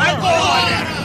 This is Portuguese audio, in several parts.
来过来。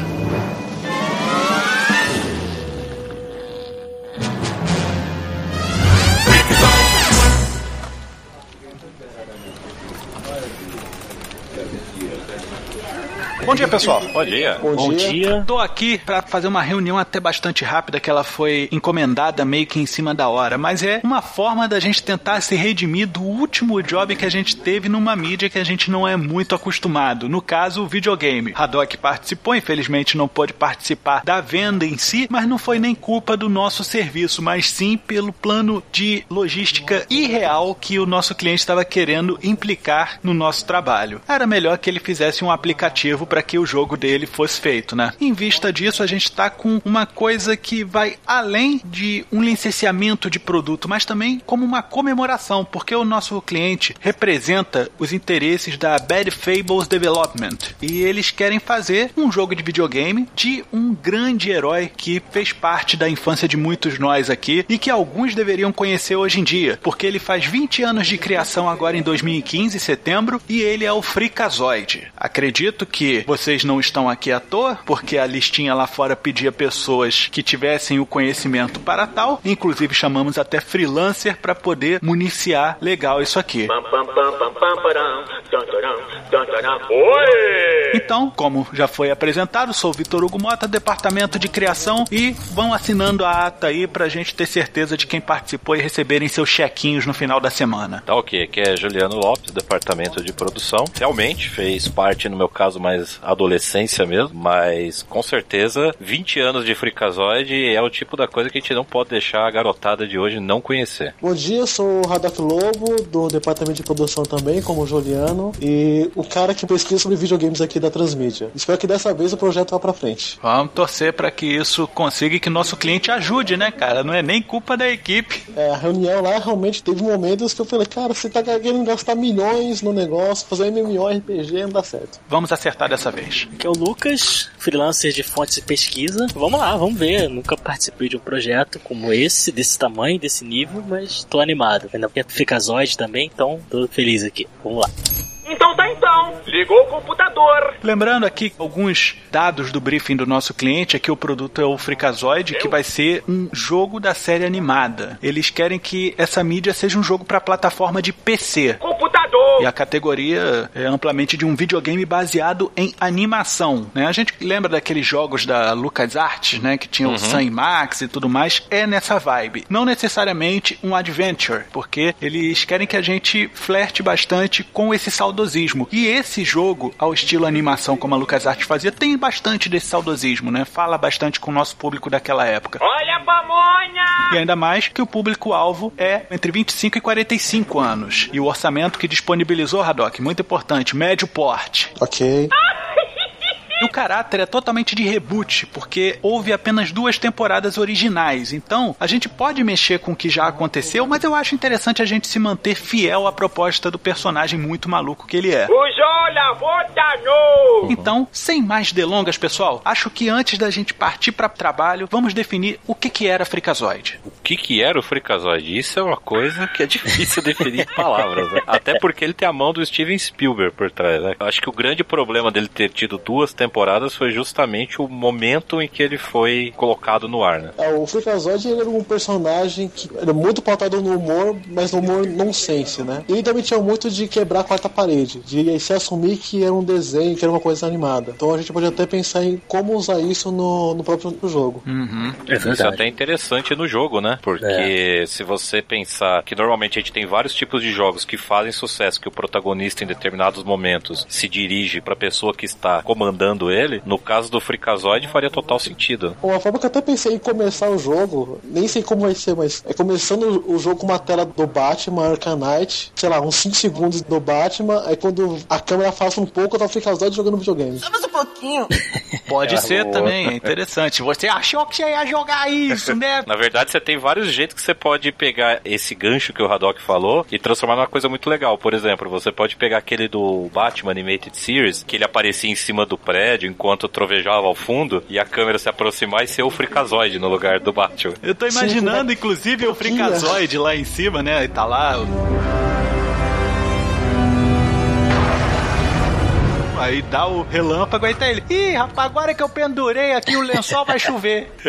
Bom dia, pessoal. Bom dia. Bom, Bom dia. dia. Tô aqui pra fazer uma reunião até bastante rápida que ela foi encomendada meio que em cima da hora, mas é uma forma da gente tentar se redimir do último job que a gente teve numa mídia que a gente não é muito acostumado. No caso, o videogame. Haddock participou, infelizmente não pôde participar da venda em si, mas não foi nem culpa do nosso serviço, mas sim pelo plano de logística irreal que o nosso cliente estava querendo implicar no nosso trabalho. Era melhor que ele fizesse um aplicativo para que o jogo dele fosse feito, né? Em vista disso, a gente tá com uma coisa que vai além de um licenciamento de produto, mas também como uma comemoração, porque o nosso cliente representa os interesses da Bad Fables Development e eles querem fazer um jogo de videogame de um grande herói que fez parte da infância de muitos nós aqui e que alguns deveriam conhecer hoje em dia, porque ele faz 20 anos de criação agora em 2015, setembro, e ele é o Freakazoid. Acredito que vocês não estão aqui à toa, porque a listinha lá fora pedia pessoas que tivessem o conhecimento para tal. Inclusive chamamos até freelancer para poder municiar legal isso aqui. Oi! Então, como já foi apresentado, sou o Vitor Hugo Mota, departamento de criação, e vão assinando a ata aí pra gente ter certeza de quem participou e receberem seus chequinhos no final da semana. Tá ok, aqui é Juliano Lopes, departamento de produção. Realmente fez parte, no meu caso, mais adolescência mesmo, mas com certeza 20 anos de Freakazoid é o tipo da coisa que a gente não pode deixar a garotada de hoje não conhecer. Bom dia, eu sou o Radok Lobo, do departamento de produção também, como o Juliano, e o cara que pesquisa sobre videogames aqui da Transmídia. Espero que dessa vez o projeto vá pra frente. Vamos torcer para que isso consiga e que nosso cliente ajude, né, cara? Não é nem culpa da equipe. É, a reunião lá realmente teve momentos que eu falei, cara, você tá querendo gastar milhões no negócio, fazer MMORPG não dá certo. Vamos acertar dessa vez. Aqui é o Lucas, freelancer de fontes de pesquisa. Vamos lá, vamos ver. Eu nunca participei de um projeto como esse, desse tamanho, desse nível, mas tô animado. Ainda porque fica Zoid também, então tô feliz aqui. Vamos lá. Ligou o computador. Lembrando aqui alguns dados do briefing do nosso cliente, aqui o produto é o Freakazoid, que vai ser um jogo da série animada. Eles querem que essa mídia seja um jogo para plataforma de PC. Computador. E a categoria é amplamente de um videogame baseado em animação, né? A gente lembra daqueles jogos da LucasArts, né, que tinham o Sun e Max e tudo mais, é nessa vibe. Não necessariamente um adventure, porque eles querem que a gente flerte bastante com esse saudosismo. E esse jogo, ao estilo animação como a LucasArts fazia, tem bastante desse saudosismo, né? Fala bastante com o nosso público daquela época. Olha a pamonha. E ainda mais que o público-alvo é entre 25 e 45 anos. E o orçamento que disponibilizou, Haddock, muito importante, médio porte. Ok. E o caráter é totalmente de reboot, porque houve apenas duas temporadas originais. Então, a gente pode mexer com o que já aconteceu, mas eu acho interessante a gente se manter fiel à proposta do personagem muito maluco que ele é. Então, sem mais delongas, pessoal, acho que antes da gente partir para trabalho, vamos definir o que, que era Freakazoid. O que que era o Freakazoid? Isso é uma coisa que é difícil definir em palavras, né? Até porque ele tem a mão do Steven Spielberg por trás, né? Eu acho que o grande problema dele ter tido duas temporadas foi justamente o momento em que ele foi colocado no ar, né? É, o Freakazoid era um personagem que era muito pautado no humor, mas no humor nonsense, né? E ele também tinha muito de quebrar a quarta parede, de se assumir que era um desenho, que era uma coisa animada. Então a gente pode até pensar em como usar isso no, no próprio jogo. Uhum. É Isso é até interessante no jogo, né? Porque se você pensar que normalmente a gente tem vários tipos de jogos que fazem sucesso, que o protagonista em determinados momentos se dirige pra pessoa que está comandando ele, no caso do Freakazoid faria total sentido. Uma forma que eu até pensei em começar o jogo, nem sei como vai ser, mas é começando o jogo com uma tela do Batman, Arcanite, sei lá, uns 5 segundos do Batman, aí quando a câmera afasta um pouco, tá o Freakazoid jogando videogame. Só mais um pouquinho. Pode É, ser o- também, é interessante. Você achou que você ia jogar isso, né? Na verdade, você tem vários jeitos que você pode pegar esse gancho que o Haddock falou e transformar numa coisa muito legal. Por exemplo, você pode pegar aquele do Batman Animated Series, que ele aparecia em cima do prédio enquanto trovejava ao fundo e a câmera se aproximar e ser o Freakazoid no lugar do Batman. Eu tô imaginando, inclusive, o Freakazoid lá em cima, né? E tá lá. Aí dá o relâmpago, aí tá ele. Ih, rapaz, agora que eu pendurei aqui o lençol vai chover.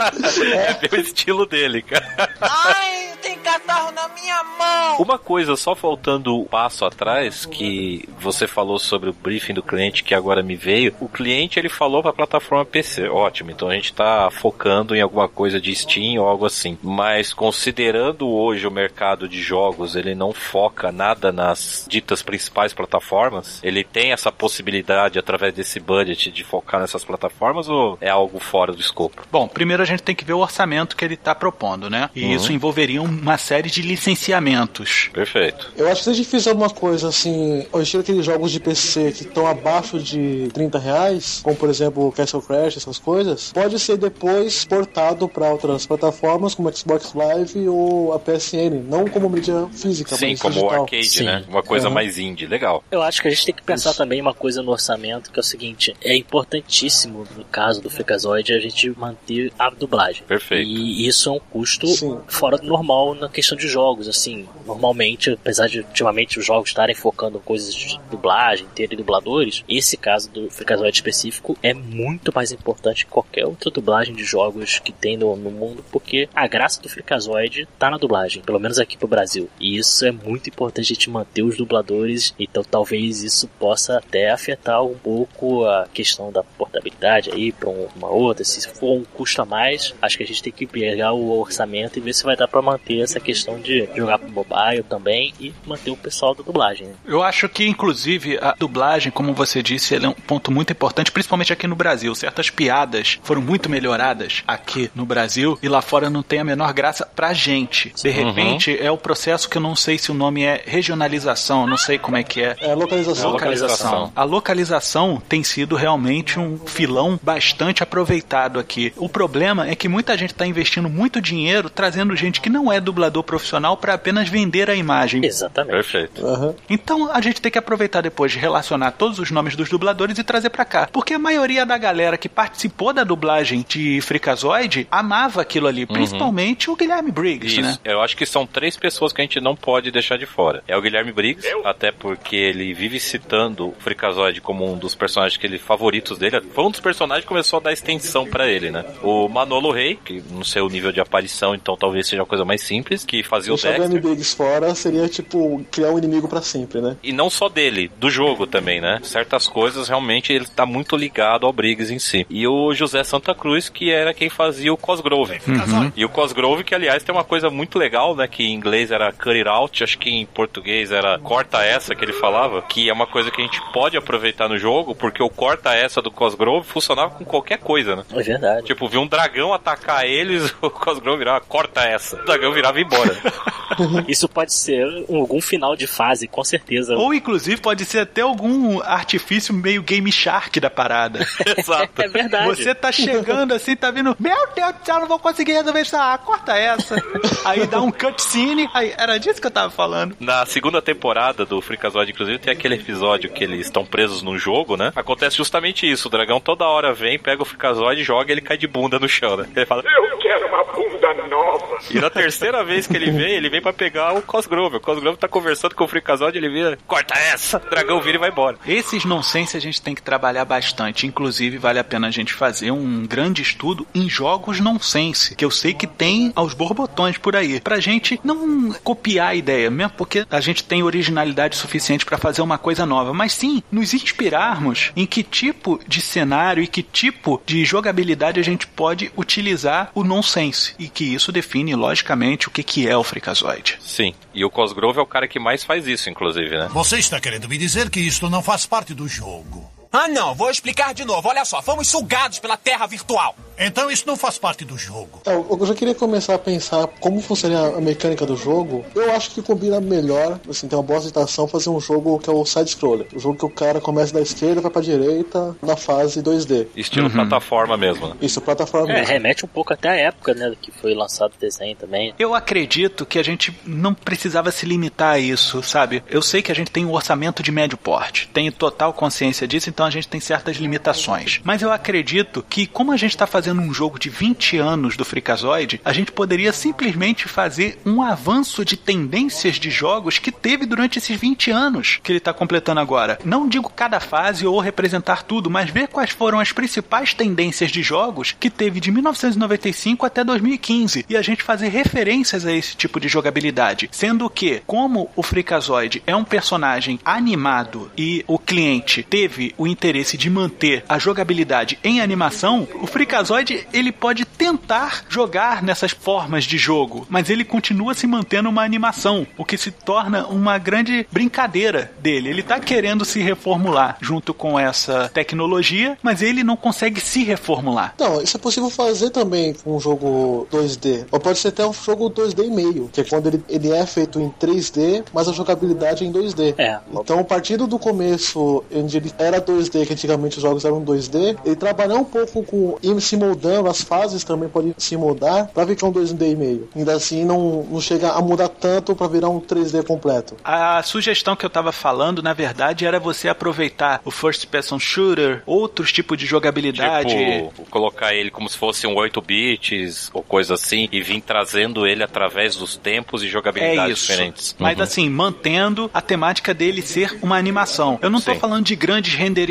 É bem o estilo dele, cara. Ai, tem catarro na minha mão! Uma coisa, só faltando um passo atrás, que você falou sobre o briefing do cliente que agora me veio. O cliente ele falou pra plataforma PC. Ótimo, então a gente tá focando em alguma coisa de Steam ou algo assim. Mas considerando hoje o mercado de jogos, ele não foca nada nas ditas principais plataformas. Ele tem essa possibilidade através desse budget de focar nessas plataformas ou é algo fora do escopo? Bom, primeiro a gente tem que ver o orçamento que ele tá propondo, né? E isso envolveria uma série de licenciamentos. Perfeito. Eu acho que se a gente fizer uma coisa assim, ao estilo aqueles jogos de PC que estão abaixo de 30 reais, como por exemplo o Castle Crash, essas coisas, pode ser depois portado para outras plataformas como Xbox Live ou a PSN, não como mídia física, Sim, mas como digital. arcade, Sim. né? Uma coisa Uhum. mais indie. Legal. Eu acho que a gente tem que pensar Isso. Também uma coisa no orçamento, que é o seguinte, é importantíssimo, no caso do Freakazoid, a gente manter a dublagem. Perfeito. E isso é um custo Sim. fora do normal na questão de jogos, assim. Normalmente, apesar de ultimamente os jogos estarem focando em coisas de dublagem, terem dubladores, esse caso do Freakazoid específico é muito mais importante que qualquer outra dublagem de jogos que tem no, no mundo, porque a graça do Freakazoid tá na dublagem, pelo menos aqui pro Brasil. E isso é muito importante a gente manter os dubladores, então talvez isso possa até afetar um pouco a questão da portabilidade aí pra um- uma outra. Se for um custo a mais, acho que a gente tem que pegar o orçamento e ver se vai dar pra manter essa questão de jogar pro mobile também e manter o pessoal da dublagem. né? Eu acho que, inclusive, a dublagem, como você disse, ele é um ponto muito importante, principalmente aqui no Brasil. Certas piadas foram muito melhoradas aqui no Brasil e lá fora não tem a menor graça pra gente. De repente, é o processo que eu não sei se o nome é regionalização, não sei como é que é. É localização. Localização. A localização tem sido realmente um filão bastante aproveitado aqui. O problema é que muita gente está investindo muito dinheiro trazendo gente que não é dublador profissional para apenas vender a imagem. Exatamente. Perfeito. Aham. Então a gente tem que aproveitar depois de relacionar todos os nomes dos dubladores e trazer pra cá. Porque a maioria da galera que participou da dublagem de Freakazoid amava aquilo ali, principalmente o Guilherme Briggs, Isso. né? Eu acho que são três pessoas que a gente não pode deixar de fora. É o Guilherme Briggs, até porque ele vive citando o Freakazoid como um dos personagens que ele favoritos dele. Foi um dos personagens que começou a dar extensão pra ele, né? O Manolo Rey, que não sei o nível de aparição, então talvez seja uma coisa mais simples, que fazia o Deixar o Dexter. Biggs fora seria tipo criar um inimigo pra sempre, né? E não só dele, do jogo também, né? Certas coisas realmente ele tá muito ligado ao Briggs em si. E o José Santa Cruz, que era quem fazia o Cosgrove. E o Cosgrove, que aliás tem uma coisa muito legal, né? Que em inglês era cut it out, acho que em português era corta essa que ele falava, que é uma coisa que a gente pode aproveitar no jogo, porque o corta essa do Cosgrove funcionava com qualquer coisa, né? É verdade. Tipo, viu um dragão atacar eles, o Cosgrove virava, corta essa. O dragão virava e embora. Isso pode ser algum final de fase, com certeza. Ou inclusive pode ser até algum artifício meio Game Shark da parada. Exato. É verdade. Você tá chegando assim, tá vindo, meu Deus do céu, não vou conseguir resolver isso. Ah, corta essa. Aí dá um cutscene. Aí, era disso que eu tava falando. Na segunda temporada do Freakazoid, inclusive, tem aquele episódio que eles estão presos num jogo, né? Acontece justamente isso. O dragão toda hora vem, pega o Freakazoid, joga e ele cai de bunda no chão, né? Ele fala... Eu quero uma bunda nova. E na terceira vez que ele vem, ele vem pra pegar o Cosgrove. O Cosgrove tá conversando com o Freakazoid, ele vira, corta essa! O dragão vira e vai embora. Esses nonsense a gente tem que trabalhar bastante. Inclusive, vale a pena a gente fazer um grande estudo em jogos nonsense, que eu sei que tem aos borbotões por aí. Pra gente não copiar a ideia, mesmo porque a gente tem originalidade suficiente pra fazer uma coisa nova, mas sim nos inspirarmos em que tipo de cenário e que tipo de jogabilidade a gente pode utilizar o nonsense. E que isso define, logicamente, o que, que é o Freakazoid. Sim. E o Cosgrove é o cara que mais faz isso, inclusive, né? Você está querendo me dizer que isto não faz parte do jogo? Ah, não, vou explicar de novo. Olha só, fomos sugados pela terra virtual. Então isso não faz parte do jogo. É, eu já queria começar a pensar como funcionaria a mecânica do jogo. Eu acho que combina melhor, assim, tem uma boa citação, fazer um jogo que é o side-scroller. O jogo que o cara começa da esquerda e vai pra direita na fase 2D. Estilo Uhum. plataforma mesmo, né? Isso, plataforma É, mesmo. remete um pouco até a época, né, que foi lançado o desenho também. Eu acredito que a gente não precisava se limitar a isso, sabe? Eu sei que a gente tem um orçamento de médio porte, tenho total consciência disso, então a gente tem certas limitações. Mas eu acredito que, como a gente está fazendo um jogo de 20 anos do Freakazoid, a gente poderia simplesmente fazer um avanço de tendências de jogos que teve durante esses 20 anos que ele está completando agora. Não digo cada fase ou representar tudo, mas ver quais foram as principais tendências de jogos que teve de 1995 até 2015 e a gente fazer referências a esse tipo de jogabilidade. Sendo que, como o Freakazoid é um personagem animado e o cliente teve o interesse de manter a jogabilidade em animação, o Freakazoid ele pode tentar jogar nessas formas de jogo, mas ele continua se mantendo uma animação, o que se torna uma grande brincadeira dele. Ele tá querendo se reformular junto com essa tecnologia, mas ele não consegue se reformular. Não, isso é possível fazer também com um jogo 2D. Ou pode ser até um jogo 2D e meio, que é quando ele, ele é feito em 3D, mas a jogabilidade é em 2D. É. Então, partindo do começo, onde ele era 2D, que antigamente os jogos eram 2D, ele trabalhar um pouco com ir se moldando, as fases também podem se moldar pra ficar um 2D e meio. Ainda assim, não, não chega a mudar tanto pra virar um 3D completo. A sugestão que eu tava falando, na verdade, era você aproveitar o first person shooter, outros tipos de jogabilidade. Tipo, colocar ele como se fosse um 8 bits ou coisa assim e vir trazendo ele através dos tempos e É jogabilidades isso. diferentes. Mas Uhum. assim, mantendo a temática dele ser uma animação. Eu não tô Sim. falando de grandes renderizações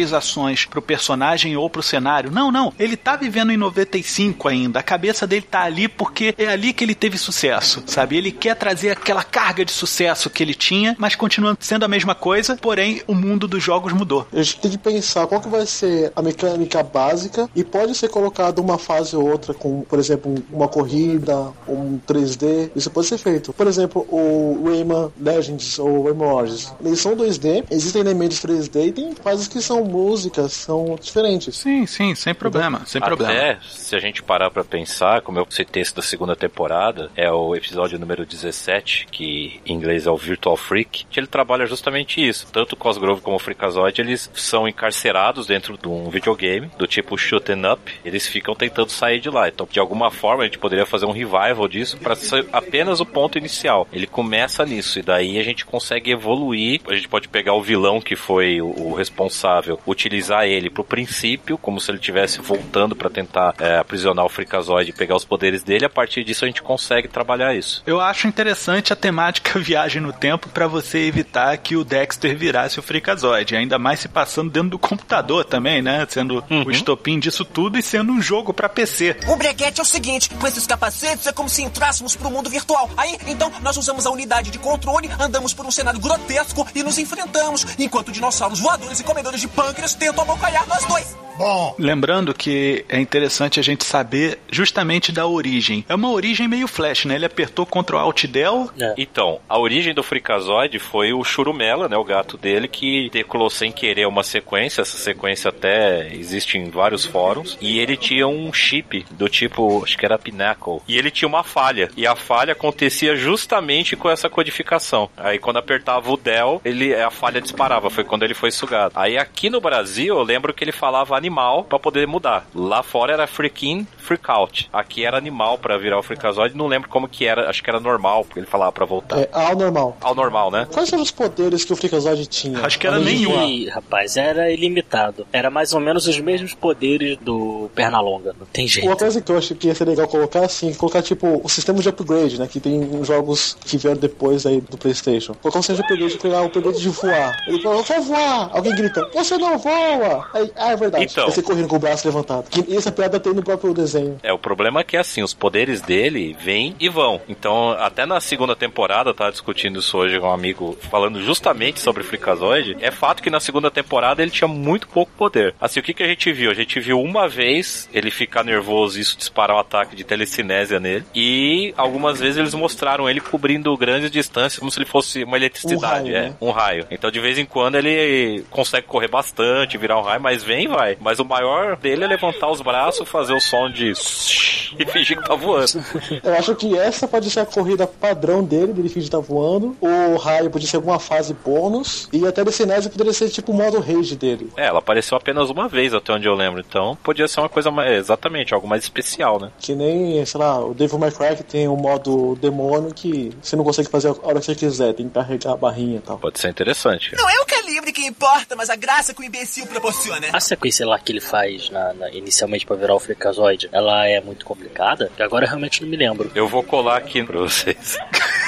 pro personagem ou pro cenário. Não, não. Ele tá vivendo em 95 ainda. A cabeça dele tá ali porque é ali que ele teve sucesso, sabe? Ele quer trazer aquela carga de sucesso que ele tinha, mas continua sendo a mesma coisa, porém o mundo dos jogos mudou. A gente tem que pensar qual que vai ser a mecânica básica e pode ser colocado uma fase ou outra com, por exemplo, um- uma corrida, um 3D. Isso pode ser feito. Por exemplo, o Rayman Legends ou Rayman Origins. Eles são 2D, existem elementos 3D e tem fases que são músicas, são diferentes. Sim, sim, sem problema, sem problema. Até, se a gente parar pra pensar, como eu citei esse da segunda temporada, é o episódio número 17, que em inglês é o Virtual Freak, que ele trabalha justamente isso. Tanto o Cosgrove como o Freakazoid, eles são encarcerados dentro de um videogame, do tipo shoot 'em up, eles ficam tentando sair de lá. Então, de alguma forma, a gente poderia fazer um revival disso pra ser apenas o ponto inicial. Ele começa nisso, e daí a gente consegue evoluir. A gente pode pegar o vilão que foi o, o responsável, utilizar ele pro princípio, como se ele estivesse voltando pra tentar é, aprisionar o Freakazoid e pegar os poderes dele. A partir disso, a gente consegue trabalhar isso. Eu acho interessante a temática viagem no tempo pra você evitar que o Dexter virasse o Freakazoid, ainda mais se passando dentro do computador também, né? Sendo o estopim disso tudo e sendo um jogo pra PC. O breguete é o seguinte: com esses capacetes é como se entrássemos pro mundo virtual. Aí, então, nós usamos a unidade de controle, andamos por um cenário grotesco e nos enfrentamos, enquanto dinossauros voadores e comedores de pâncreas tentam abocanhar nós dois. Bom, Lembrando que é interessante a gente saber justamente da origem. É uma origem meio flash, né? Ele apertou Ctrl Alt Del. É. Então, a origem do Freakazoid foi o Churumela, né, o gato dele, que decolou sem querer uma sequência. Essa sequência até existe em vários fóruns. E ele tinha um chip do tipo, acho que era Pinnacle. E ele tinha uma falha. E a falha acontecia justamente com essa codificação. Aí quando apertava o Del, ele, a falha disparava. Foi quando ele foi sugado. Aí aqui no Brasil, eu lembro que ele falava animal pra poder mudar. Lá fora era freaking freakout. Aqui era animal pra virar o Freakazoid. Não lembro como que era. Acho que era normal, porque ele falava pra voltar. É ao normal. Ao normal, né? Quais eram os poderes que o Freakazoid tinha? Acho que era nenhum. Ih, rapaz, era ilimitado. Era mais ou menos os mesmos poderes do Pernalonga. Não tem jeito. Uma coisa que eu acho que ia ser legal colocar assim, colocar tipo o sistema de upgrade, né? Que tem jogos que vieram depois aí do Playstation. Colocar um sistema de upgrade, pegar o upgrade de voar. Ele fala, eu vou voar! Alguém grita, você não voa! Aí, ah, é verdade. Então. Você correndo com o braço levantado. Que essa piada tem no próprio desenho. É, o problema é que assim, os poderes dele vêm e vão. Então, até na segunda temporada, tava discutindo isso hoje com um amigo, falando justamente sobre o Freakazoid. É fato que na segunda temporada ele tinha muito pouco poder. Assim, o que, que a gente viu? A gente viu uma vez ele ficar nervoso e isso disparar um ataque de telecinésia nele. E algumas vezes eles mostraram ele cobrindo grandes distâncias, como se ele fosse uma eletricidade, Um raio, é, né? um raio. Então, de vez em quando, ele consegue correr bastante, virar um raio, mas vem vai. Mas o maior dele é levantar os braços, fazer o som de e fingir que tá voando. Eu acho que essa pode ser a corrida padrão dele, dele fingir que tá voando. O raio podia ser alguma fase bônus. E até desse Nese poderia ser tipo o modo rage dele. É, ela apareceu apenas uma vez, até onde eu lembro. Então podia ser uma coisa mais. Exatamente, algo mais especial, né? Que nem, sei lá, o Devil May Cry que tem o modo demônio que você não consegue fazer a hora que você quiser, tem que carregar a barrinha e tal. Pode ser interessante. Não é o calibre que importa, mas a graça que o imbecil proporciona. A sequência lá que ele faz na, na- inicialmente pra virar o Freakazoid, ela é muito complicada, que agora eu realmente não me lembro. Eu vou colar aqui pra vocês.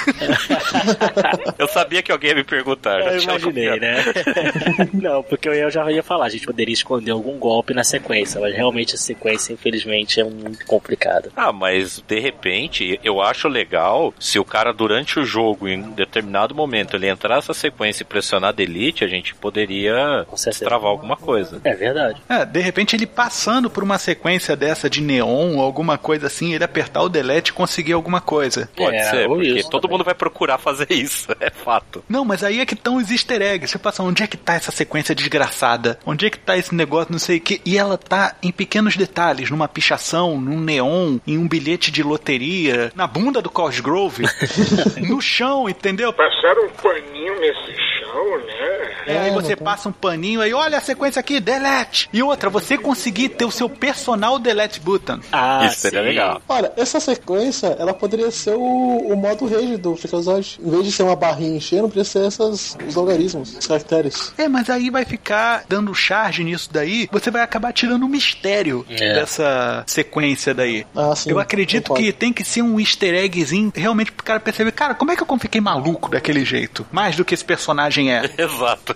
eu sabia que alguém ia me perguntar. Eu imaginei, né? não, porque eu já ia falar, a gente poderia esconder algum golpe na sequência, mas realmente a sequência, infelizmente, é muito complicada. Ah, mas de repente, eu acho legal se o cara durante o jogo, em determinado momento, ele entrar nessa sequência e pressionar delete, a gente poderia Travar alguma coisa. É verdade. É, de repente ele passando por uma sequência dessa de neon ou alguma coisa assim, ele apertar o delete e conseguir alguma coisa. Pode É, ser, porque isso todo também. mundo vai procurar fazer isso, é fato. Não, mas aí é que estão os easter eggs. Você passa, onde é que tá essa sequência desgraçada? Onde é que tá esse negócio, não sei o que? E ela tá em pequenos detalhes, numa pichação, num neon, em um bilhete de loteria, na bunda do Cosgrove, no chão, entendeu? Passaram um paninho nesse chão, né? É, aí você passa um paninho aí, olha a sequência aqui, delete. E outra, você conseguir ter o seu personal delete button. Ah, isso seria sim. legal. Olha, essa sequência, ela poderia ser o, o modo rage do Freakazoid. Em vez de ser uma barrinha enchendo, poderia ser essas, os logaritmos, os caracteres. É, mas aí vai ficar dando charge nisso daí, você vai acabar tirando o mistério É. dessa sequência daí. Ah, sim. Eu acredito que tem que ser um easter eggzinho realmente pro cara perceber, cara, como é que eu fiquei maluco daquele jeito? Mais do que esse personagem é. Exato.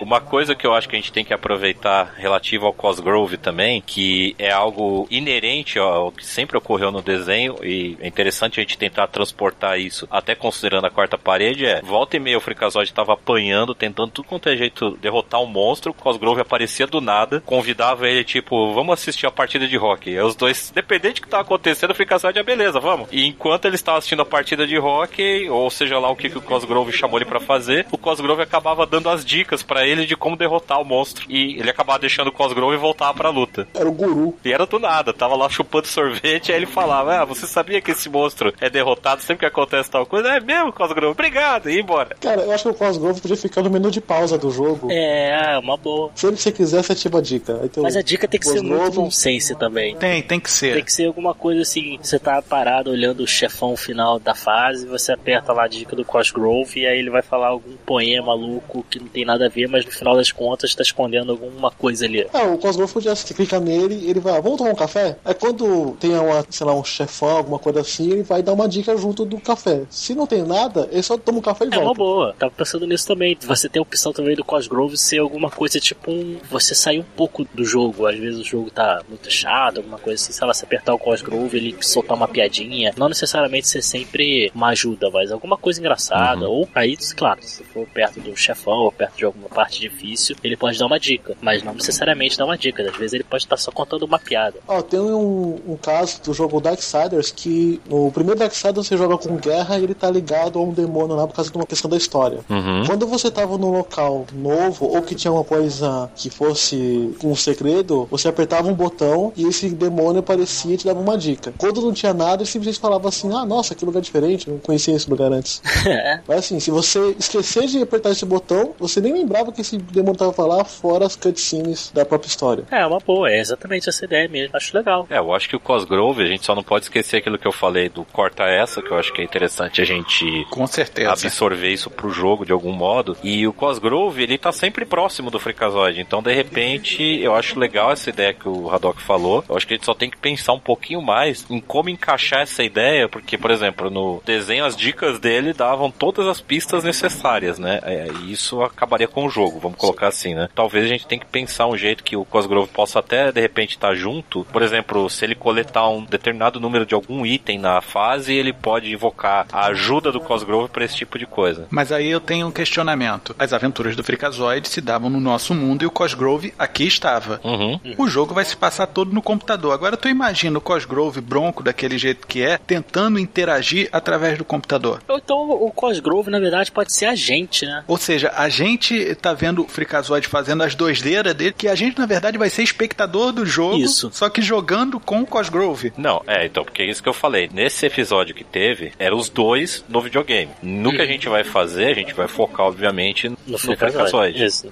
Uma coisa que eu acho que a gente tem que aproveitar relativo ao Cosgrove também, que é algo inerente ao que sempre ocorreu no desenho e é interessante a gente tentar transportar isso, até considerando a quarta parede, é volta e meia o Freakazoid estava apanhando, tentando tudo quanto é jeito derrotar um monstro, o Cosgrove aparecia do nada, convidava ele tipo, vamos assistir a partida de hockey. Aí os dois, dependente do que tava acontecendo, o Freakazoid, é beleza, vamos. E enquanto ele estava assistindo a partida de hockey, ou seja lá o que, que o Cosgrove chamou ele pra fazer, o Cosgrove acabava dando as dicas ele de como derrotar o monstro. E ele acabava deixando o Cosgrove voltar pra luta. Era o guru. E era do nada, tava lá chupando sorvete, aí ele falava: Ah, você sabia que esse monstro é derrotado sempre que acontece tal coisa? É mesmo, Cosgrove, obrigado, e ia embora. Cara, eu acho que o Cosgrove podia ficar no menu de pausa do jogo. É, uma boa. Sempre que você quiser, você ativa a dica. Aí tem o Mas a dica tem que ser muito nonsense também. Tem, tem que ser. Tem que ser alguma coisa assim, você tá parado olhando o chefão final da fase, você aperta lá a dica do Cosgrove e aí ele vai falar algum poema maluco que não tem nada a ver, mas no final das contas tá escondendo alguma coisa ali. Ah, o Cosgrove podia você clica nele e ele vai, ah, vamos tomar um café? Aí quando tem uma, sei lá, um chefão, alguma coisa assim, ele vai dar uma dica junto do café. Se não tem nada, ele só toma um café e É uma volta. boa, tava pensando nisso também. Você tem a opção também do Cosgrove ser alguma coisa tipo um. Você sair um pouco do jogo. Às vezes o jogo tá muito chato, alguma coisa assim. Sei lá, você apertar o Cosgrove, ele soltar uma piadinha. Não necessariamente ser sempre uma ajuda, mas alguma coisa engraçada. Ou aí, claro, se for perto do chefão ou perto de alguma parte difícil, ele pode dar uma dica. Mas não necessariamente dar uma dica. Às vezes ele pode estar só contando uma piada. Ó, tem um, um caso do jogo Darksiders que no primeiro Darksiders você joga com guerra e ele tá ligado a um demônio lá por causa de uma questão da história. Quando você tava num local novo ou que tinha uma coisa que fosse um segredo, você apertava um botão e esse demônio aparecia e te dava uma dica. Quando não tinha nada, ele simplesmente falava assim: Ah, nossa, que lugar diferente, não conhecia esse lugar antes. É. Mas assim, se você esquecer de apertar esse botão, você nem lembrava que esse demônio tava pra lá, fora as cutscenes da própria história. É uma boa, é exatamente essa ideia mesmo. Acho legal. É, eu acho que o Cosgrove, a gente só não pode esquecer aquilo que eu falei do corta essa, que eu acho que é interessante a gente Com certeza. absorver isso pro jogo de algum modo. E o Cosgrove, ele tá sempre próximo do Freakazoid. Então, de repente, eu acho legal essa ideia que o Haddock falou. Eu acho que a gente só tem que pensar um pouquinho mais em como encaixar essa ideia, porque, por exemplo, no desenho, as dicas dele davam todas as pistas necessárias, né? É, e isso acabaria com o jogo, vamos colocar assim, né? Talvez a gente tenha que pensar um jeito que o Cosgrove possa até, de repente, estar junto. Por exemplo, se ele coletar um determinado número de algum item na fase, ele pode invocar a ajuda do Cosgrove para esse tipo de coisa. Mas aí eu tenho um questionamento. As aventuras do Freakazoid se davam no nosso mundo e o Cosgrove aqui estava. Uhum. O jogo vai se passar todo no computador. Agora tu imagina o Cosgrove bronco daquele jeito que é, tentando interagir através do computador. Então o Cosgrove, na verdade, pode ser a gente, né? Ou seja, a gente tá vendo o Freakazoid fazendo as doideiras dele, que a gente, na verdade, vai ser espectador do jogo, Isso. só que jogando com o Cosgrove. Não, é, então, porque é isso que eu falei. Nesse episódio que teve, eram os dois no videogame. No que a gente vai fazer, a gente vai focar, obviamente, no, no.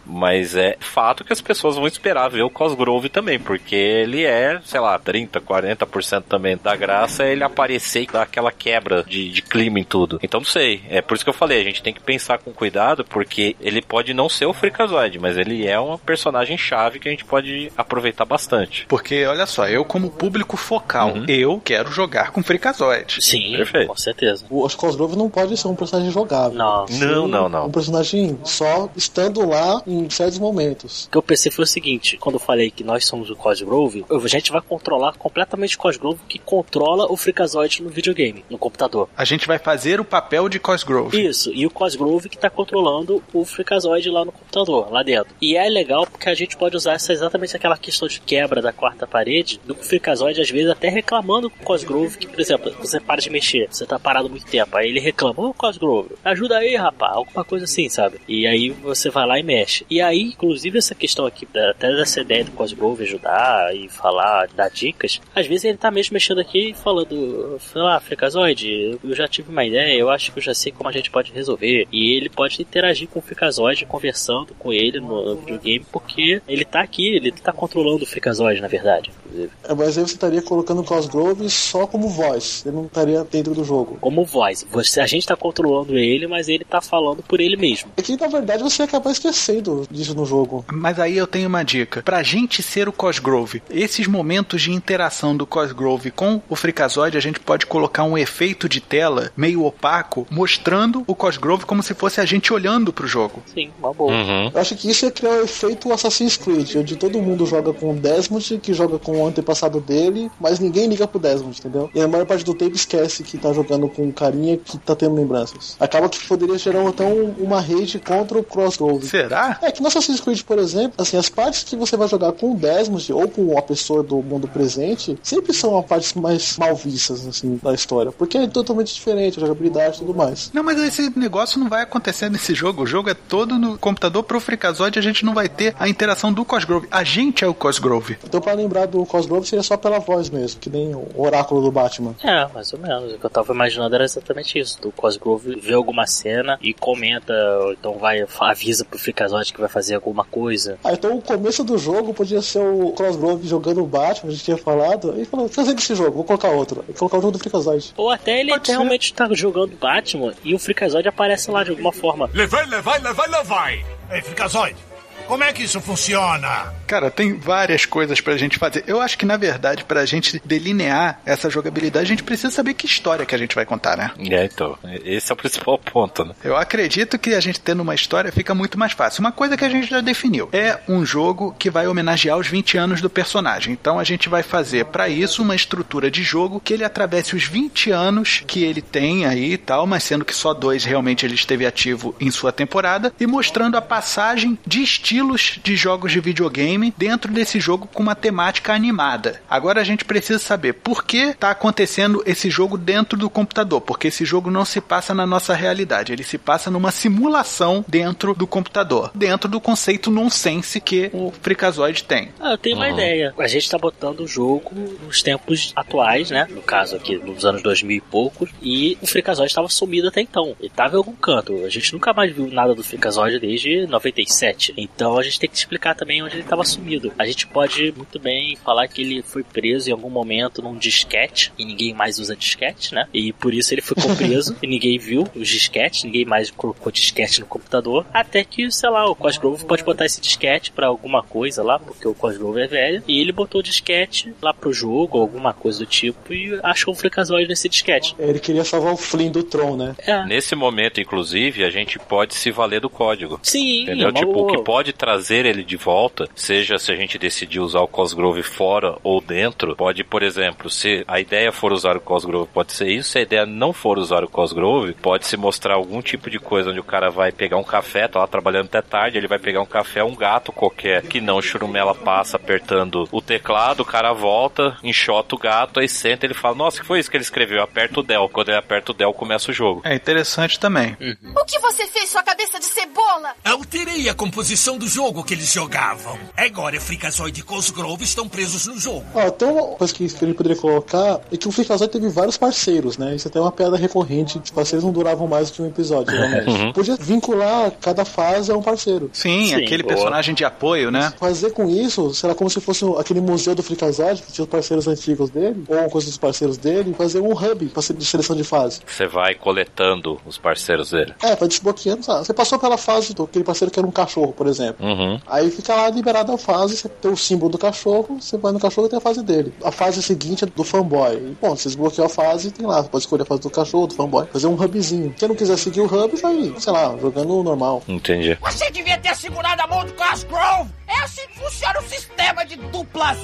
Mas é fato que as pessoas vão esperar ver o Cosgrove também, porque ele é, sei lá, 30, 40% também da graça é ele aparecer e dar aquela quebra de, de clima em tudo. Então não sei. É por isso que eu falei, a gente tem que pensar com cuidado, porque ele pode não ser o Freakazoid, mas ele é uma personagem chave que a gente pode aproveitar bastante. Porque, olha só, eu como público focal, eu quero jogar com Freakazoid. Sim, Perfeito. com certeza. O Acho que Cosgrove não pode ser um personagem jogável. Não. Ser Não, não, não. Um personagem só estando lá em certos momentos. O que eu pensei foi o seguinte, quando eu falei que nós somos o Cosgrove, a gente vai controlar completamente o Cosgrove que controla o Freakazoid no videogame, no computador. A gente vai fazer o papel de Cosgrove. Isso, e o Cosgrove que tá controlando o Freakazoid lá no computador, lá dentro. E é legal porque a gente pode usar essa, exatamente aquela questão de quebra da quarta parede do Freakazoid, às vezes até reclamando com o Cosgrove, que, por exemplo, você para de mexer, você tá parado muito tempo, aí ele reclama, ô Cosgrove, ajuda aí, rapaz, alguma coisa assim, sabe? E aí você vai lá e mexe. E aí, inclusive, essa questão aqui, até dessa ideia do Cosgrove ajudar e falar, dar dicas, às vezes ele tá mesmo mexendo aqui e falando, sei lá, Freakazoid, eu já tive uma ideia, eu acho que eu já sei como a gente pode resolver. E ele pode interagir com o Freakazoid, conversando com ele no, no videogame, porque ele tá aqui, ele tá controlando o Freakazoid, na verdade. inclusive. É, Mas aí você estaria colocando o Cosgrove só como voz. Ele não estaria dentro do jogo. Como voz. Você, a gente tá controlando ele, mas ele tá falando por ele mesmo. É que na verdade você acaba esquecendo disso no jogo. Mas aí eu tenho uma dica. Pra gente ser o Cosgrove, esses momentos de interação do Cosgrove com o Freakazoid, a gente pode colocar um efeito de tela meio opaco, mostrando o Cosgrove como se fosse a gente olhando pro jogo. Sim, uma boa. Uhum. Eu acho que isso ia criar o efeito Assassin's Creed, onde todo mundo joga com o Desmond, que joga com o antepassado dele, mas ninguém liga pro Desmond, entendeu? E a maior parte do tempo esquece que tá jogando com um carinha que tá tendo lembranças. Acaba que poderia gerar então uma rede contra o Crossgrove. Será? É que no Assassin's Creed, por exemplo, assim, as partes que você vai jogar com o Desmond ou com a pessoa do mundo presente sempre são as partes mais mal vistas, assim, da história. Porque é totalmente diferente, a jogabilidade e tudo mais. Não, mas esse negócio não vai acontecer nesse jogo. O jogo é todo no computador pro Freakazoid, a gente não vai ter a interação do Cosgrove. A gente é o Cosgrove. Então, pra lembrar do Cosgrove, seria só pela voz mesmo, que nem o oráculo do Batman. É, mais ou menos. O que eu tava imaginando era exatamente isso. Do Cosgrove vê alguma cena e comenta, ou então vai, avisa pro Freakazoid que vai fazer alguma coisa. Ah, então o começo do jogo podia ser o Crossgrove jogando o Batman, a gente tinha falado, e falou, fazendo esse jogo, vou colocar outro. E colocar o jogo do Freakazoid. Ou até ele Pode ser. realmente tá jogando Batman e o Freakazoid aparece lá de alguma forma. Levai, levai, levai, levai. Ei, Fricazoide, como é que isso funciona? Cara, tem várias coisas pra gente fazer. Eu acho que, na verdade, pra gente delinear essa jogabilidade, a gente precisa saber que história que a gente vai contar, né? É, então. Esse é o principal ponto, né? Eu acredito que a gente tendo uma história fica muito mais fácil. Uma coisa que a gente já definiu é um jogo que vai homenagear os 20 anos do personagem. Então a gente vai fazer pra isso uma estrutura de jogo que ele atravesse os 20 anos que ele tem aí e tal, mas sendo que só dois realmente ele esteve ativo em sua temporada e mostrando a passagem de estilos de jogos de videogame dentro desse jogo com uma temática animada. Agora a gente precisa saber por que está acontecendo esse jogo dentro do computador, porque esse jogo não se passa na nossa realidade, ele se passa numa simulação dentro do computador, dentro do conceito nonsense que o Freakazoid tem. Ah, eu tenho uma ideia. A gente tá botando o jogo nos tempos atuais, né? No caso aqui, nos anos 2000 e poucos. E o Freakazoid estava sumido até então. Ele tava em algum canto. A gente nunca mais viu nada do Freakazoid desde 97. Então a gente tem que explicar também onde ele estava sumido. A gente pode muito bem falar que ele foi preso em algum momento num disquete. E ninguém mais usa disquete, né? E por isso ele ficou preso e ninguém viu os disquetes. Ninguém mais colocou disquete no computador. Até que, sei lá, o Cosgrove pode botar esse disquete pra alguma coisa lá, porque o Cosgrove é velho. E ele botou o disquete lá pro jogo, ou alguma coisa do tipo, e achou o Freakazoid nesse disquete. Ele queria salvar o Flynn do Tron, né? É. Nesse momento, inclusive, a gente pode se valer do código. Sim, Entendeu? uma Tipo, o que pode trazer ele de volta seja se a gente decidir usar o Cosgrove fora ou dentro, pode, por exemplo, se a ideia for usar o Cosgrove, pode ser isso. Se a ideia não for usar o Cosgrove, pode se mostrar algum tipo de coisa onde o cara vai pegar um café, tá lá trabalhando até tarde, ele vai pegar um café, um gato qualquer, que não o Churumela passa apertando o teclado, o cara volta, enxota o gato, aí senta ele fala, nossa, que foi isso que ele escreveu? Aperta o Del. Quando ele aperta o Del, começa o jogo. É interessante também. O que você fez, sua cabeça de cebola? Alterei a composição do jogo que eles jogavam. Agora, Freakazoid e Cosgrove estão presos no jogo. Ó, tem uma coisa que ele poderia colocar é que o Freakazoid teve vários parceiros, né? Isso até é uma piada recorrente. Os parceiros não duravam mais do que um episódio, realmente. Podia vincular cada fase a um parceiro. Sim, Sim, aquele boa. personagem de apoio, né? Fazer com isso, será como se fosse aquele museu do Freakazoid, que tinha os parceiros antigos dele, ou coisa dos parceiros dele, fazer um hub de seleção de fase. Você vai coletando os parceiros dele. É, vai desbloqueando. sabe? Você passou pela fase do aquele parceiro que era um cachorro, por exemplo. Uhum. Aí fica lá liberada a fase, você tem o símbolo do cachorro, você vai no cachorro e tem a fase dele. A fase seguinte é do fanboy. E, bom, você desbloqueou a fase, tem lá, você pode escolher a fase do cachorro, do fanboy, fazer um hubzinho. Quem não quiser seguir o hub, vai, sei lá, jogando normal. Entendi. Você devia ter segurado a mão do Cosgrove. É assim que funciona o sistema de duplas.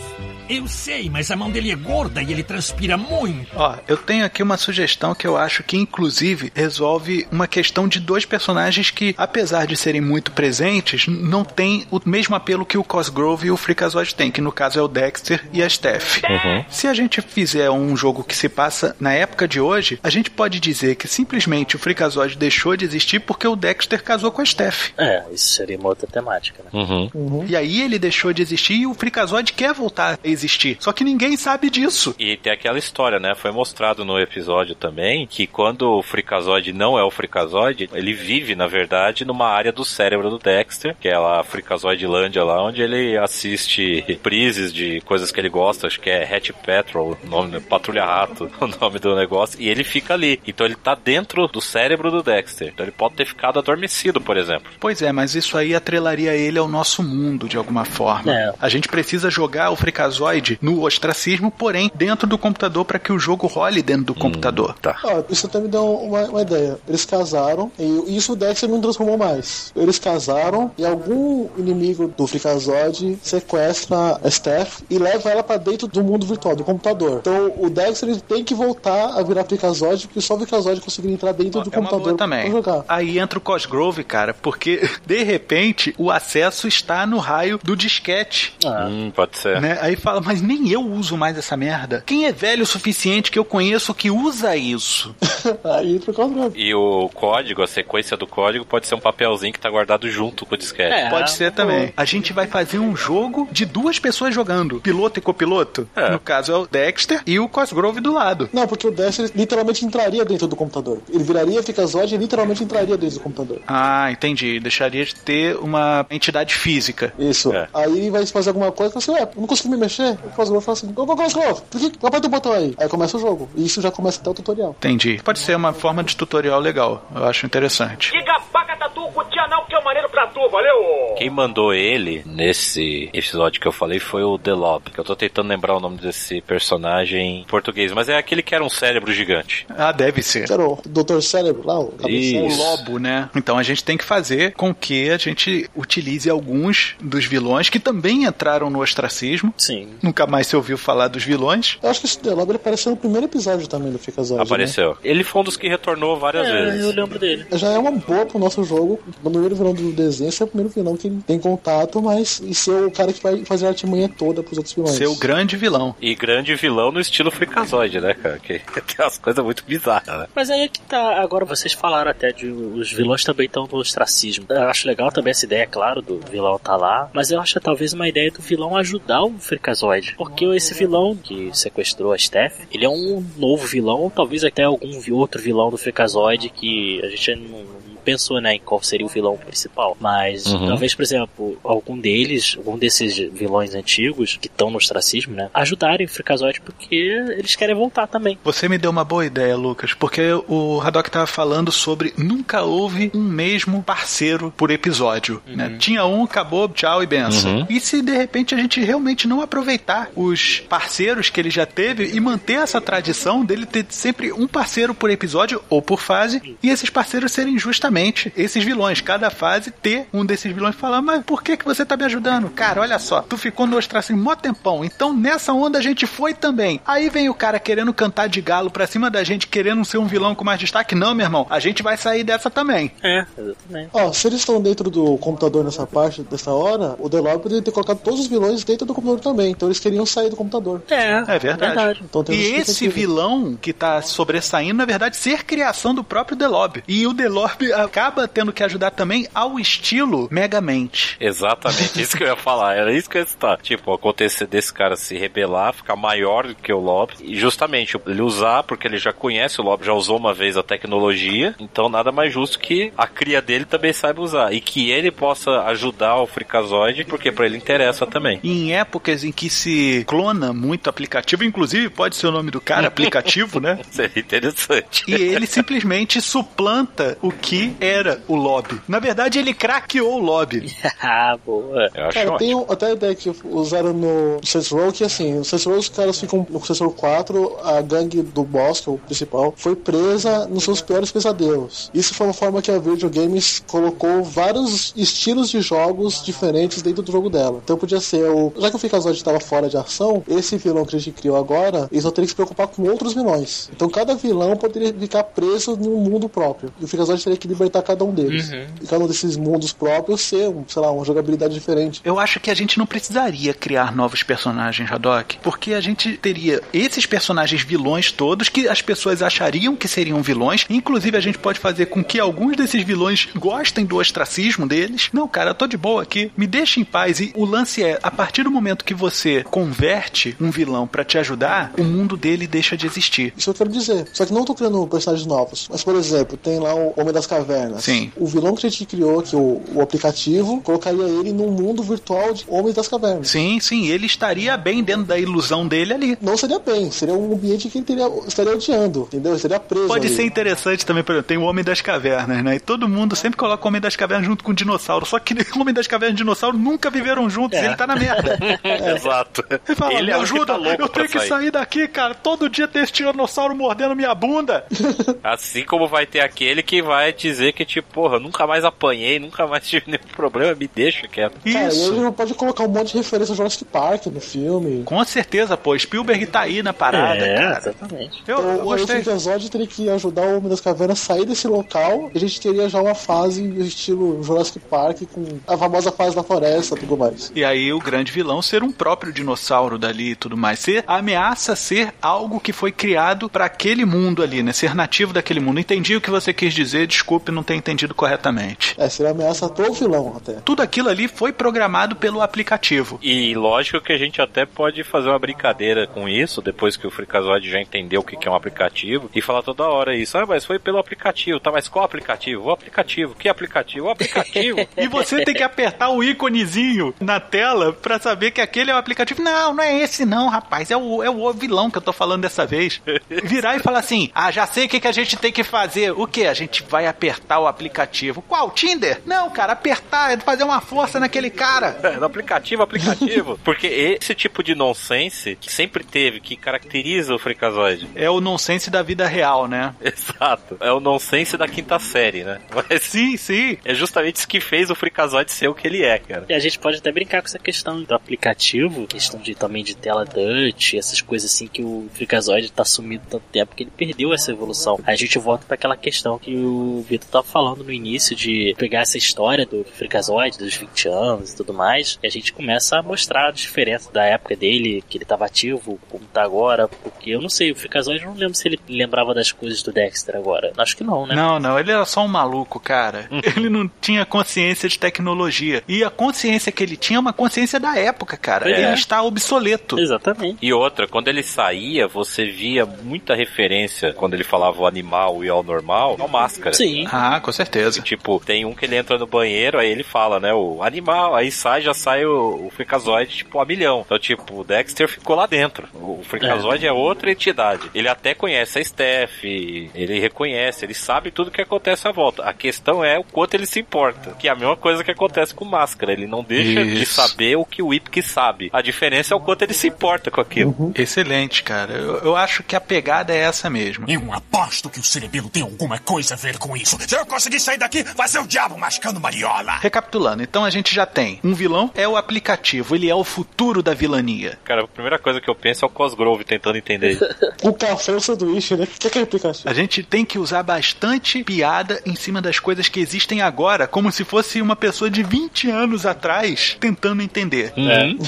Eu sei, mas a mão dele é gorda e ele transpira muito. Ó, eu tenho aqui uma sugestão que eu acho que, inclusive, resolve uma questão de dois personagens que, apesar de serem muito presentes, não tem o mesmo apelo que o Cosgrove e o Freakazoid têm, que no caso é o Dexter e a Steph. Uhum. Se a gente fizer um jogo que se passa na época de hoje, a gente pode dizer que simplesmente o Freakazoid deixou de existir porque o Dexter casou com a Steph. É, isso seria uma outra temática, né? Uhum. E aí ele deixou de existir e o Freakazoid quer voltar a existir. Só que ninguém sabe disso. E tem aquela história, né? Foi mostrado no episódio também que quando o Freakazoid não é o Freakazoid, ele vive, na verdade, numa área do cérebro do Dexter, que é lá a Freakazoidlândia lá, onde ele assiste reprises de coisas que ele gosta, acho que é Hat Patrol, nome, Patrulha Rato, o nome do negócio, e ele fica ali. Então ele tá dentro do cérebro do Dexter. Então ele pode ter ficado adormecido, por exemplo. Pois é, mas isso aí atrelaria ele ao nosso mundo de alguma forma. É. A gente precisa jogar o Freakazoid no ostracismo, porém dentro do computador para que o jogo role dentro do computador. Tá. Ó, isso até me deu uma, uma ideia. Eles casaram e isso o Dexter não transformou mais. Eles casaram e algum inimigo do Freakazoid sequestra a Steph e leva ela pra dentro do mundo virtual, do computador. Então o Dexter ele tem que voltar a virar Freakazoid porque só o Freakazoid conseguiria entrar dentro do É uma computador boa também. pra jogar. Aí entra o Cosgrove, cara, porque de repente o acesso está no raio do disquete. Ah, Hum, pode ser. Né? Aí fala, mas nem eu uso mais essa merda. Quem é velho o suficiente que eu conheço que usa isso? Aí entra o Cosgrove. E o código, a sequência do código, pode ser um papelzinho que tá guardado junto com o disquete. É. Pode ser também. A gente vai fazer um jogo de duas pessoas jogando, piloto e copiloto. É. No caso é o Dexter e o Cosgrove do lado. Não, porque o Dexter literalmente entraria dentro do computador. Ele viraria Freakazoid e literalmente entraria dentro do computador. Ah, entendi. Deixaria de ter uma entidade física. Isso. É. Aí vai fazer alguma coisa e fala assim, ué, eu não consigo me mexer. O Cosgrove fala assim, ô Cosgrove, por que aperta o botão aí? Aí começa o jogo. E isso já começa até o tutorial. Entendi. Pode ser uma forma de tutorial legal. Eu acho interessante. Diga paca tatu com tia não, que é o maneiro pra tu, valeu? Quem mandou ele nesse episódio que eu falei foi o The Lob, que eu tô tentando lembrar o nome desse personagem em português, mas é aquele que era um cérebro gigante. Ah, deve ser. Que era o Dr. Cérebro lá, o. O Isso. lobo, né? Então a gente tem que fazer com que a gente utilize alguns dos vilões que também entraram no ostracismo. sim. Nunca mais se ouviu falar dos vilões. Eu acho que esse Delob ele apareceu no primeiro episódio também do Freakazoid. Apareceu. Ele foi um dos que retornou várias É, vezes. eu lembro dele. Né? Já é uma boa pro nosso jogo. O primeiro vilão do desenho esse é o primeiro vilão que ele tem contato, mas e ser o cara que vai fazer a artimanha toda pros outros vilões. Ser o grande vilão. E grande vilão no estilo Freakazoid, né, cara? Que tem umas coisas muito bizarras, né? Mas aí é que tá. Agora vocês falaram até de os vilões também estão no ostracismo. Eu acho legal também essa ideia, claro, do vilão tá lá. Mas eu acho talvez uma ideia do vilão ajudar o Freakazoid. Porque esse vilão que sequestrou a Steph, ele é um novo vilão, ou talvez até algum outro vilão do Freakazoid que a gente não pensou, né, em qual seria o vilão principal. Mas Uhum. talvez, por exemplo, algum deles, algum desses vilões antigos que estão no ostracismo, né, ajudarem o Freakazoid porque eles querem voltar também. Você me deu uma boa ideia, Lucas, porque o Haddock tava falando sobre nunca houve um mesmo parceiro por episódio. Né? Tinha um, acabou, tchau e benção. Uhum. E se de repente a gente realmente não aproveitar os parceiros que ele já teve e manter essa tradição dele ter sempre um parceiro por episódio ou por fase, e esses parceiros serem justamente esses vilões. Cada fase ter um desses vilões falar, mas por que, que você tá me ajudando? Cara, olha só, tu ficou no ostracismo mó tempão, então nessa onda a gente foi também. Aí vem o cara querendo cantar de galo pra cima da gente, querendo ser um vilão com mais destaque. Não, meu irmão, a gente vai sair dessa também. É, exatamente. Ó, se eles estão dentro do computador nessa parte, dessa hora, o Delob poderia ter colocado todos os vilões dentro do computador também. Então eles queriam sair do computador. É, É verdade. Então tem E esse vilão que tá sobressaindo, na verdade, ser criação do próprio Delob. E o Delob acaba tendo que ajudar também ao estilo Megamente. Exatamente, isso que eu ia falar, era isso que eu ia citar. Tipo, acontecer desse cara se rebelar, ficar maior do que o Lob, e justamente ele usar, porque ele já conhece o Lob, já usou uma vez a tecnologia, então nada mais justo que a cria dele também saiba usar, e que ele possa ajudar o Freakazoid, porque pra ele interessa também. Em épocas em que se clona muito aplicativo, inclusive pode ser o nome do cara, aplicativo, né? Seria interessante. E ele simplesmente suplanta o que era o lobby. Na verdade, ele craqueou o lobby. ah, boa. Eu acho Cara, tem ótimo. um- até a ideia que usaram no Saints Row que assim, no Saints Row os caras ficam no Saints Row 4, a gangue do boss, que é o principal, foi presa nos seus piores pesadelos. Isso foi uma forma que a Video Games colocou vários estilos de jogos diferentes dentro do jogo dela. Então podia ser o. Já que o Freakazoid estava fora de ação, esse vilão que a gente criou agora, eles vão ter que se preocupar com outros vilões. Então cada vilão poderia ficar preso num mundo próprio. E o Freakazoid teria que libertar cada um deles. E cada um desses mundos próprios ser, um, sei lá, uma jogabilidade diferente. Eu acho que a gente não precisaria criar novos personagens, Haddock, porque a gente teria esses personagens vilões todos que as pessoas achariam que seriam vilões. Inclusive, a gente pode fazer com que alguns desses vilões gostem do ostracismo deles. Não, cara, eu tô de boa aqui, me deixa em paz. E o lance é, a partir do momento que você converte um vilão pra te ajudar, o mundo dele deixa de existir. Isso eu quero dizer. Só que não tô criando personagens novos. Mas, por exemplo, tem lá o Homem das Cavernas. Sim. O vilão que a gente criou, que o, o aplicativo, colocaria ele num mundo virtual de Homens das Cavernas. Sim, sim, ele estaria bem dentro da ilusão dele ali. Não seria bem, seria um ambiente que ele teria, estaria odiando, entendeu? Ele estaria preso. Pode ali. ser interessante também, por exemplo, tem o Homem das Cavernas, né? E todo mundo sempre coloca o Homem das Cavernas junto com o dinossauro. Só que o Homem das Cavernas e o dinossauro nunca viveram juntos É. e ele tá na merda. Exato. Ele fala, Ele me é o que ajuda, tá louco eu tenho que sair daqui, cara. Todo dia tem esse tiranossauro mordendo minha bunda. Assim como vai ter aquele que vai dizer que, tipo, porra, nunca mais apanhei, nunca mais tive nenhum problema, me deixa quieto. Cara, Isso. ele pode colocar um monte de referência ao Jurassic Park no filme. Com certeza, pô, Spielberg tá aí na parada, É, cara. exatamente. Eu, eu Então, o gostei. Freakazoid teria que ajudar o Homem das Cavernas a sair desse local e a gente teria já uma fase estilo Jurassic Park com a famosa fase da floresta e tudo mais. E aí o grande vilão ser um próprio dinossauro dali e tudo mais. Ser ameaça ser algo que foi criado pra aquele mundo ali, né? Ser nativo daquele mundo. Entendi o que você quis dizer, desculpe não ter entendido corretamente. É, seria ameaça pro vilão até. Tudo aquilo ali foi programado pelo aplicativo. E lógico que a gente até pode fazer uma brincadeira com isso, depois que o Freakazoid já entendeu o que que é um aplicativo, e falar toda hora isso. Ah, mas foi pelo aplicativo, tá? Mas qual aplicativo? O aplicativo. Que aplicativo? O aplicativo. E você tem que apertar o íconezinho na tela pra saber que aquele é o aplicativo. Não, não é esse não, rapaz. É o, é o vilão que eu tô falando dessa vez. Virar e falar assim, ah, já sei o que, que a gente tem que fazer. O que? A gente vai apertar o aplicativo. Qual? Tinder? Não, cara, apertar é fazer uma força naquele cara. É, no aplicativo, aplicativo. Porque esse tipo de nonsense que sempre teve, que caracteriza o Freakazoid. É o nonsense da vida real, né? Exato. É o nonsense da quinta série, né? Mas Sim, sim. é justamente isso que fez o Freakazoid ser o que ele é, cara. E a gente pode até brincar com essa questão do aplicativo, questão de também de tela touch, essas coisas assim que o Freakazoid tá sumido tanto tempo que ele perdeu essa evolução. Aí a gente volta para aquela questão que o Vitor tava falando no início de pegar essa história do Freakazoid, dos 20 anos e tudo mais, e a gente começa a mostrar a diferença da época dele, que ele tava ativo, como tá agora, porque eu não sei, o Freakazoid eu não lembro se ele lembrava das coisas do Dexter agora. Acho que não, né? Não, não, ele era só um maluco, cara. Ele não tinha consciência de tecnologia. E a consciência que ele tinha é uma consciência da época, cara. É. Ele está obsoleto. Exatamente. E outra, quando ele saía, você via muita referência, quando ele falava o animal e ao normal, ao máscara. Sim. Ah, com certeza. Tipo, tem um que ele entra no banheiro, aí ele fala, né, o animal, aí sai, já sai o, o Freakazoid, tipo, a milhão. Então, tipo, o Dexter ficou lá dentro. O Freakazoid é. outra entidade. Ele até conhece a Steph, ele reconhece, ele sabe tudo que acontece à volta. A questão é o quanto ele se importa. Que é a mesma coisa que acontece com o Máscara. Ele não deixa de Isso. saber o que o Ipk sabe. A diferença é o quanto ele se importa com aquilo. Excelente, cara. Eu, eu acho que a pegada é essa mesmo. Eu aposto que o cerebelo tem alguma coisa a ver com isso. Se eu conseguir sair daqui, vai ser o diabo mascando mariola. Recapitulando, então a gente já tem um vilão, é o aplicativo, ele é o futuro da vilania. Cara, a primeira coisa que eu penso é o Cosgrove tentando entender isso. O café e o sanduíche, né? O que, que é aplicativo? A gente tem que usar bastante piada em cima das coisas que existem agora, como se fosse uma pessoa de 20 anos atrás tentando entender.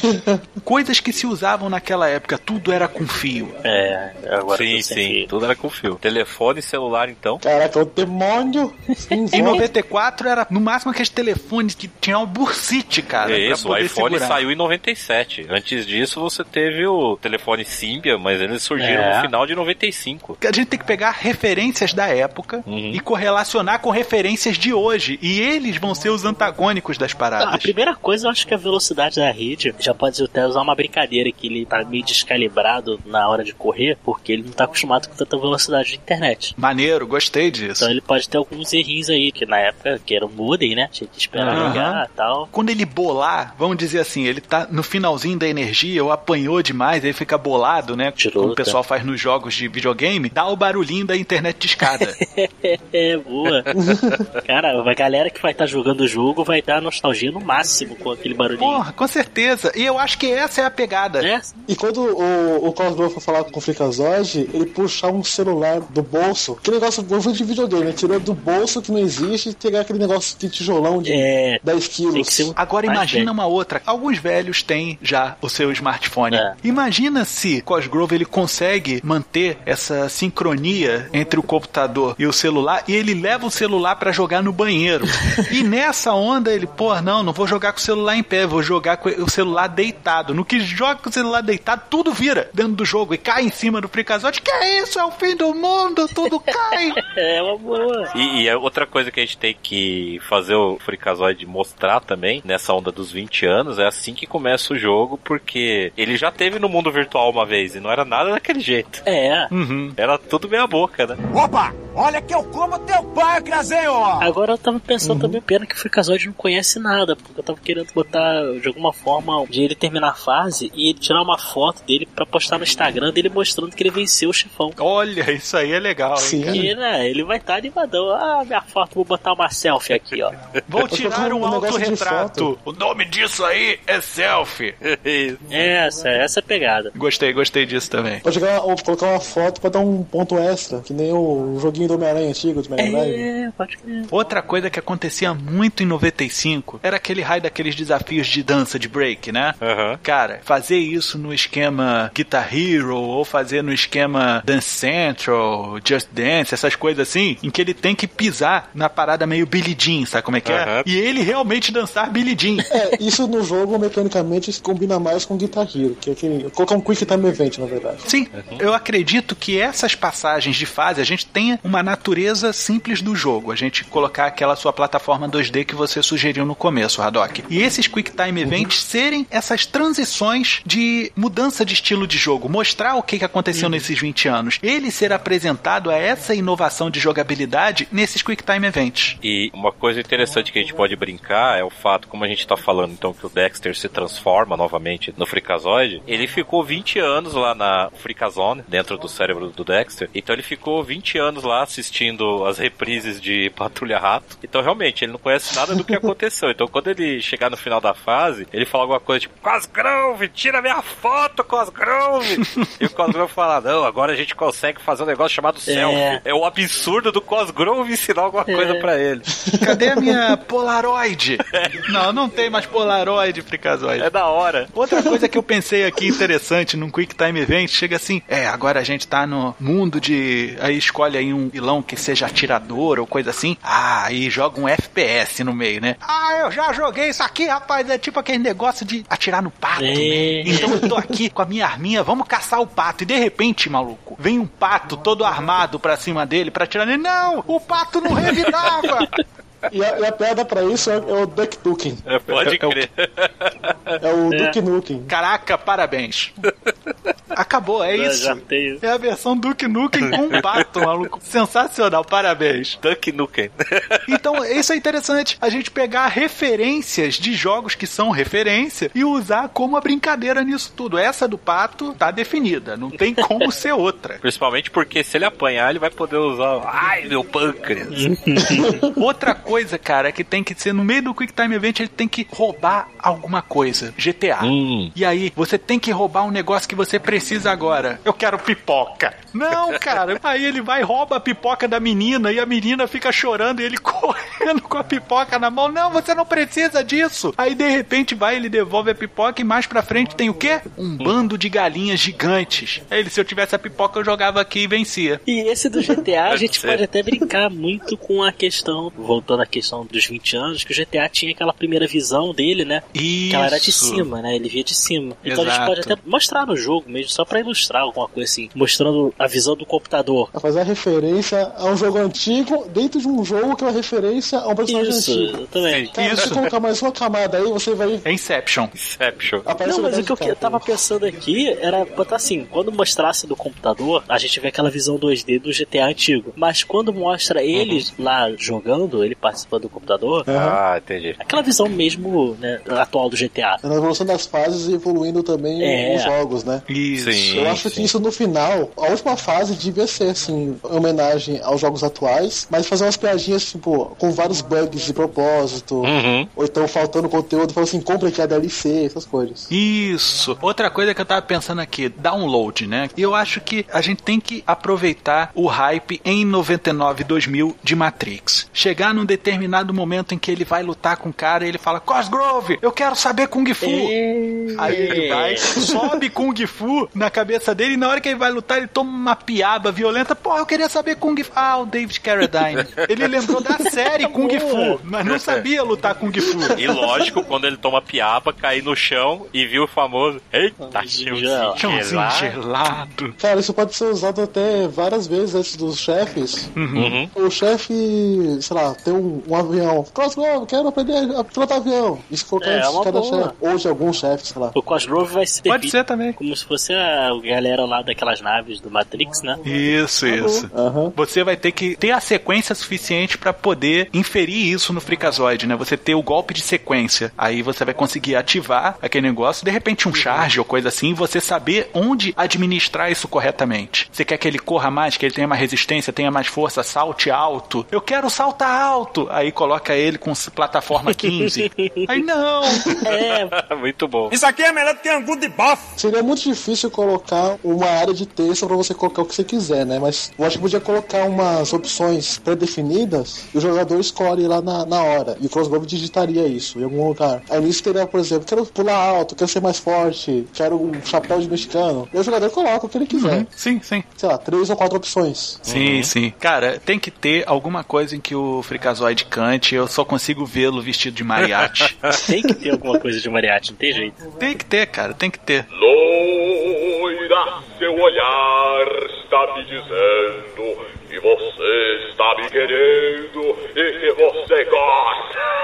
Coisas que se usavam naquela época, tudo era com fio. É, agora sim, sim. fio. Tudo era com fio. Telefone celular, então. Caraca, o demônio. Em 94 era no máximo aqueles telefones que tinham o bursite, cara. É isso, o iPhone segurar. saiu em 97. Antes disso, você teve o telefone Symbian, mas eles surgiram É. no final de 95. A gente tem que pegar referências da época Uhum. e correlacionar com referências de hoje. E eles vão ser os antagônicos das A paradas. primeira coisa, eu acho que a velocidade da rede já pode até usar uma brincadeira que ele tá meio descalibrado na hora de correr, porque ele não tá acostumado com tanta velocidade de internet. Maneiro, gostei disso. Então ele pode ter alguns errinhos aí, que na época que era um modem, né? Tinha que esperar ligar e tal. Quando ele bolar, vamos dizer assim, ele tá no finalzinho da energia ou apanhou demais, ele fica bolado, né? Tirou, como o tá. pessoal faz nos jogos de videogame, dá o barulhinho da internet de escada. É, boa. Cara, a galera que vai estar jogando o jogo vai dar nostalgia no máximo com aquele barulhinho. Porra, com certeza. E eu acho que essa é a pegada. É, E quando o, o Cosgrove for falar com o Freakazoid, ele puxar um celular do bolso. Que negócio eu fui de videogame, né? Tirou do bolso que não existe e pegar aquele negócio de tijolão de é. 10 quilos. Um- Agora imagina uma outra. Alguns velhos têm já o seu smartphone. É. Imagina se Cosgrove ele consegue manter essa sincronia entre o computador e o celular e ele leva o celular pra jogar no banheiro. e nessa onda ele, pô, não, não vou jogar com o celular em pé, vou jogar com o celular deitado. No que joga com o celular deitado, tudo vira dentro do jogo e cai em cima do Freakazoid. Que é isso? É o fim do mundo, tudo cai. É uma boa. E, e é outra coisa que a gente tem que fazer o Freakazoid mostrar também, nessa onda dos 20 anos, é assim que começa o jogo, porque ele já teve no mundo virtual uma vez e não era nada daquele jeito. É. Uhum. Era tudo meia boca, né? Opa! Olha que eu como teu pai, Crazenho! Agora eu tava pensando também, pena que o Freakazoid não conhece nada, porque eu tava querendo botar de alguma forma de ele terminar a fase e ele tirar uma foto dele pra postar no Instagram dele mostrando que ele venceu o chefão. Olha, isso aí é legal, hein? Sim. Porque, né, ele vai estar animadão. Ah, minha foto, vou botar uma selfie aqui, ó. Vou tirar um um autorretrato. O nome disso aí é selfie. Essa, essa é a pegada. Gostei, gostei disso também. Pode jogar, ou colocar uma foto pra dar um ponto extra, que nem o joguinho do Homem-Aranha antigo, de Mega Drive. É, pode crer. Outra coisa que acontecia muito em 95 era aquele raio daqueles desafios de dança, de break, né? Aham. Cara, fazer isso no esquema Guitar Hero ou fazer no esquema Dance Central, Just Dance, essas coisas assim, em que ele tem que pisar na parada meio Billy Jean, sabe como é que é? E ele realmente dançar Billy Jean. É, isso no jogo, mecanicamente, combina mais com Guitar Hero, que é aquele. Colocar um Quick Time Event, na verdade. Sim, eu acredito que essas passagens de fase a gente tenha uma natureza simples do jogo. A gente colocar aquela sua plataforma 2D que você sugeriu no começo, Haddock. E esses Quick Time Events serem essas transições de mudança de estilo de jogo. Mostrar o que que aconteceu nesses 20 anos. Ele ser apresentado a essa inovação de jogabilidade nesses Quick Time Events. E uma coisa interessante que a gente pode brincar é o fato, como a gente tá falando, então, que o Dexter se transforma novamente no Freakazoid. Ele ficou 20 anos lá na Freakazone, dentro do cérebro do Dexter. Então ele ficou 20 anos lá assistindo as reprises de Patrulha Rato. Então realmente, ele não conhece nada do que aconteceu. Então quando ele chegar no final da fase, ele fala alguma coisa tipo, Cosgrove, tira minha foto, Cosgrove! e o Cosgrove fala, não, agora a gente consegue fazer um negócio chamado selfie. É o absurdo do Cosgrove ensinar alguma coisa pra ele. Cadê a minha Polaroid? Não, não tem mais Polaroid, Freakazoid. É da hora. Outra coisa que eu pensei aqui interessante num Quick Time Event, chega assim, é, agora a gente tá no mundo de. Aí escolhe aí um vilão que seja atirador ou coisa assim. Ah, aí joga um FPS no meio, né? Ah, eu já joguei isso aqui, rapaz. É tipo aquele negócio de atirar no pato, É. né? Então eu tô aqui com a minha arminha, vamos caçar o pato. E de repente, maluco, vem um pato todo armado pra cima dele pra atirar nele. Não, o pato não revidava. E a, e a piada pra isso é, é o Duck Duking. É, pode É- é o- crer. É o Duke Nukem. Caraca, parabéns. Acabou, é isso. já tenho. É a versão Duke Nukem com pato, maluco. Sensacional, parabéns. Duck Nukem. Então, isso é interessante. A gente pegar referências de jogos que são referência e usar como a brincadeira nisso tudo. Essa do pato tá definida. Não tem como ser outra. Principalmente porque se ele apanhar, ele vai poder usar. Ai, meu pâncreas. Outra coisa, cara, que tem que ser no meio do Quick Time Event, ele tem que roubar alguma coisa. GTA. Hum. E aí, você tem que roubar um negócio que você precisa agora. Eu quero pipoca. Não, cara. Aí ele vai rouba a pipoca da menina e a menina fica chorando e ele correndo com a pipoca na mão. Não, você não precisa disso. Aí de repente vai, ele devolve a pipoca e mais pra frente tem o quê? Um bando de galinhas gigantes. Aí ele, se eu tivesse a pipoca, eu jogava aqui e vencia. E esse do GTA, a gente ser. pode até brincar muito com a questão, voltando à questão dos 20 anos, que o GTA tinha aquela primeira visão dele, né? Que ela era de Isso. cima, né? Ele via de cima. Então a gente Exato. pode até mostrar no jogo mesmo, só pra ilustrar alguma coisa assim, mostrando a visão do computador. Vai fazer a referência a um jogo antigo dentro de um jogo que é uma referência a um personagem Isso, antigo. exatamente. Cara, se Isso. você colocar mais uma camada aí, você vai. É Inception. Inception. Aparece Não, mas o que eu cara, tava pensando aqui era botar assim, quando mostrasse do computador, a gente vê aquela visão 2D do GTA antigo. Mas quando mostra ele lá jogando, ele participando do computador, Ah, entendi. aquela visão mesmo, né, atual do GTA. Na evolução das fases e evoluindo também É. os jogos, né? Isso. Sim. Eu acho que isso no final, a última fase devia ser assim, em homenagem aos jogos atuais, mas fazer umas piadinhas, tipo, com vários bugs de propósito, Uhum. ou então faltando conteúdo, falando assim, compra aqui a DLC, essas coisas. Isso. Outra coisa que eu tava pensando aqui, download, né? E eu acho que a gente tem que aproveitar o hype em 99 2000 de Matrix. Chegar num determinado momento em que ele vai lutar com o cara e ele fala: Cosgrove, eu quero saber Kung Fu. Aí ele vai, sobe Kung Fu na cabeça dele e na hora que ele vai lutar ele toma uma piaba violenta. Pô, eu queria saber Kung Fu. Ah, o David Carradine. Ele lembrou da série Kung Fu, mas não sabia lutar Kung Fu. E lógico, quando ele toma piaba, cair no chão e viu o famoso. Eita, chãozinho Chãozinho gelado. gelado. Cara, isso pode ser usado até várias vezes antes dos chefes. Uhum. O chefe, sei lá, tem um, um avião. Cosgrove, quero aprender a pilotar avião. Isso colocar É, antes uma de cada boa. chefe. Ou de algum chefe, sei lá. O Cosgrove vai se Pode ser também. como se fosse a galera lá daquelas naves do Matrix, né? Isso, isso. Aham. Você vai ter que ter a sequência suficiente pra poder inferir isso no Freakazoid, né? Você ter o golpe de sequência. Aí você vai conseguir ativar aquele negócio, de repente um charge ou coisa assim, e você saber onde administrar isso corretamente. Você quer que ele corra mais, que ele tenha mais resistência, tenha mais força, salte alto. Eu quero saltar alto. Aí coloca ele com plataforma 15. Aí não. É, Muito bom. Isso aqui é melhor que ter angu de bofe. Seria muito difícil colocar uma área de texto pra você colocar o que você quiser, né? Mas eu acho que podia colocar umas opções pré-definidas e o jogador escolhe lá na, na hora. E o Crossgrove digitaria isso em algum lugar. Aí nisso teria, por exemplo, quero pular alto, quero ser mais forte, quero um chapéu de mexicano. E o jogador coloca o que ele quiser. Sim, sim. Sei lá, três ou quatro opções. Sim, sim. Cara, tem que ter alguma coisa em que o Freakazoid cante. Eu só consigo vê-lo vestido de mariachi. tem que ter alguma coisa de mariachi, não tem jeito. tem que ter, cara, tem que ter. Loira, seu olhar está me dizendo que você está me querendo e que você gosta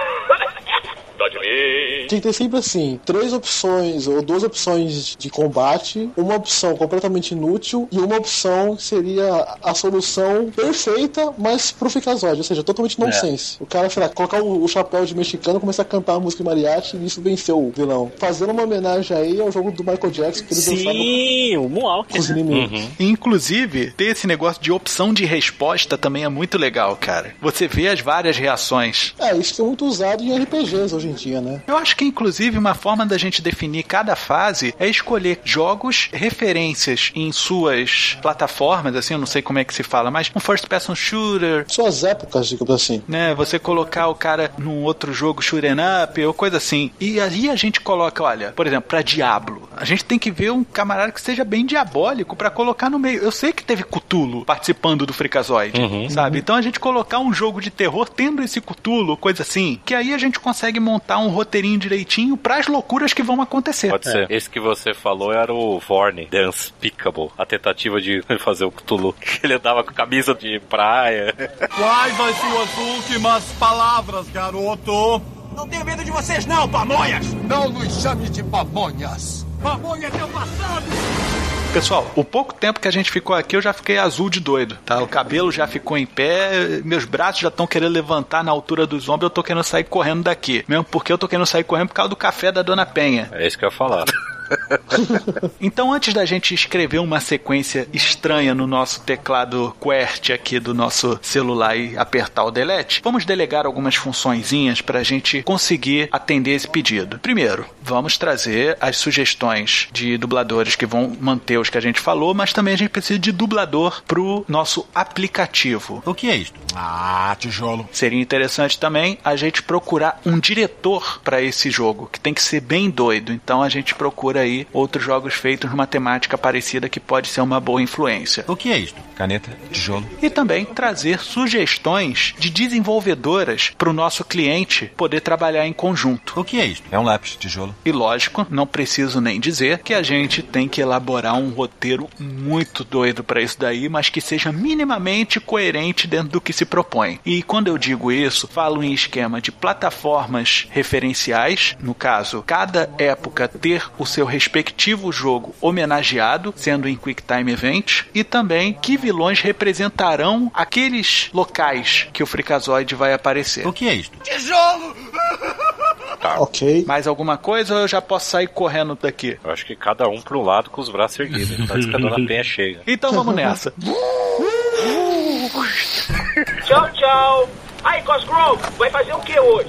Tem que ter sempre assim, três opções ou duas opções de combate, uma opção completamente inútil e uma opção que seria a solução perfeita, mas pro Ficazóide, ou seja, totalmente nonsense. O cara, sei lá, colocar o, o chapéu de mexicano, começar a cantar a música de mariachi e isso venceu o vilão. Fazendo uma homenagem aí ao jogo do Michael Jackson que ele dançava Sim, o Moonwalk. com os inimigos. Inclusive, ter esse negócio de opção de resposta também é muito legal, cara. Você vê as várias reações. É, isso que é muito usado em RPGs hoje em dia, né? Eu acho que, inclusive, uma forma da gente definir cada fase é escolher jogos, referências em suas plataformas, assim, eu não sei como é que se fala, mas um first person shooter, Suas épocas, digamos assim. né? Você colocar o cara num outro jogo shooting up ou coisa assim. E aí a gente coloca, olha, por exemplo, pra Diablo. A gente tem que ver um camarada que seja bem diabólico pra colocar no meio. Eu sei que teve Cutulo participando do Freakazoid, sabe? Então a gente colocar um jogo de terror tendo esse Cutulo, coisa assim, que aí a gente consegue montar um roteirinho direitinho pras loucuras que vão acontecer. Pode ser. Esse que você falou era o Vorne, The Unspeakable. A tentativa de fazer o Cthulhu. Ele andava com camisa de praia. Quais as suas últimas palavras, garoto? Não tenho medo de vocês, não, pamonhas! Não nos chame de pamonhas. Pamonha é teu passado. Pessoal, o pouco tempo que a gente ficou aqui, eu já fiquei azul de doido, tá? O cabelo já ficou em pé, meus braços já estão querendo levantar na altura dos ombros, eu tô querendo sair correndo daqui. Mesmo porque eu tô querendo sair correndo por causa do café da Dona Penha. É isso que eu ia falar. então, antes da gente escrever uma sequência estranha no nosso teclado QWERTY aqui do nosso celular e apertar o delete, vamos delegar algumas funçõezinhas para a gente conseguir atender esse pedido. Primeiro, vamos trazer as sugestões de dubladores que vão manter os que a gente falou, mas também a gente precisa de dublador pro nosso aplicativo. O que é isto? Ah, tijolo. Seria interessante também a gente procurar um diretor para esse jogo, que tem que ser bem doido. Então a gente procura aí outros jogos feitos numa temática parecida que pode ser uma boa influência. O que é isto? Caneta, tijolo. E também trazer sugestões de desenvolvedoras para o nosso cliente poder trabalhar em conjunto. O que é isto? É um lápis, tijolo. E lógico, não preciso nem dizer que a gente tem que elaborar um roteiro muito doido para isso daí, mas que seja minimamente coerente dentro do que se propõe. E quando eu digo isso, falo em esquema de plataformas referenciais, no caso, cada época ter o seu respectivo jogo homenageado, sendo em QuickTime Event, e também que vilões representarão aqueles locais que o Freakazoid vai aparecer. O que é isto? Tijolo! Tá. Ok. Mais alguma coisa ou eu já posso sair correndo daqui? Eu acho que cada um pro lado com os braços erguidos. Parece que a dona Penha chega. Então vamos nessa. tchau, tchau. Aí, Cosgrove, vai fazer o que hoje?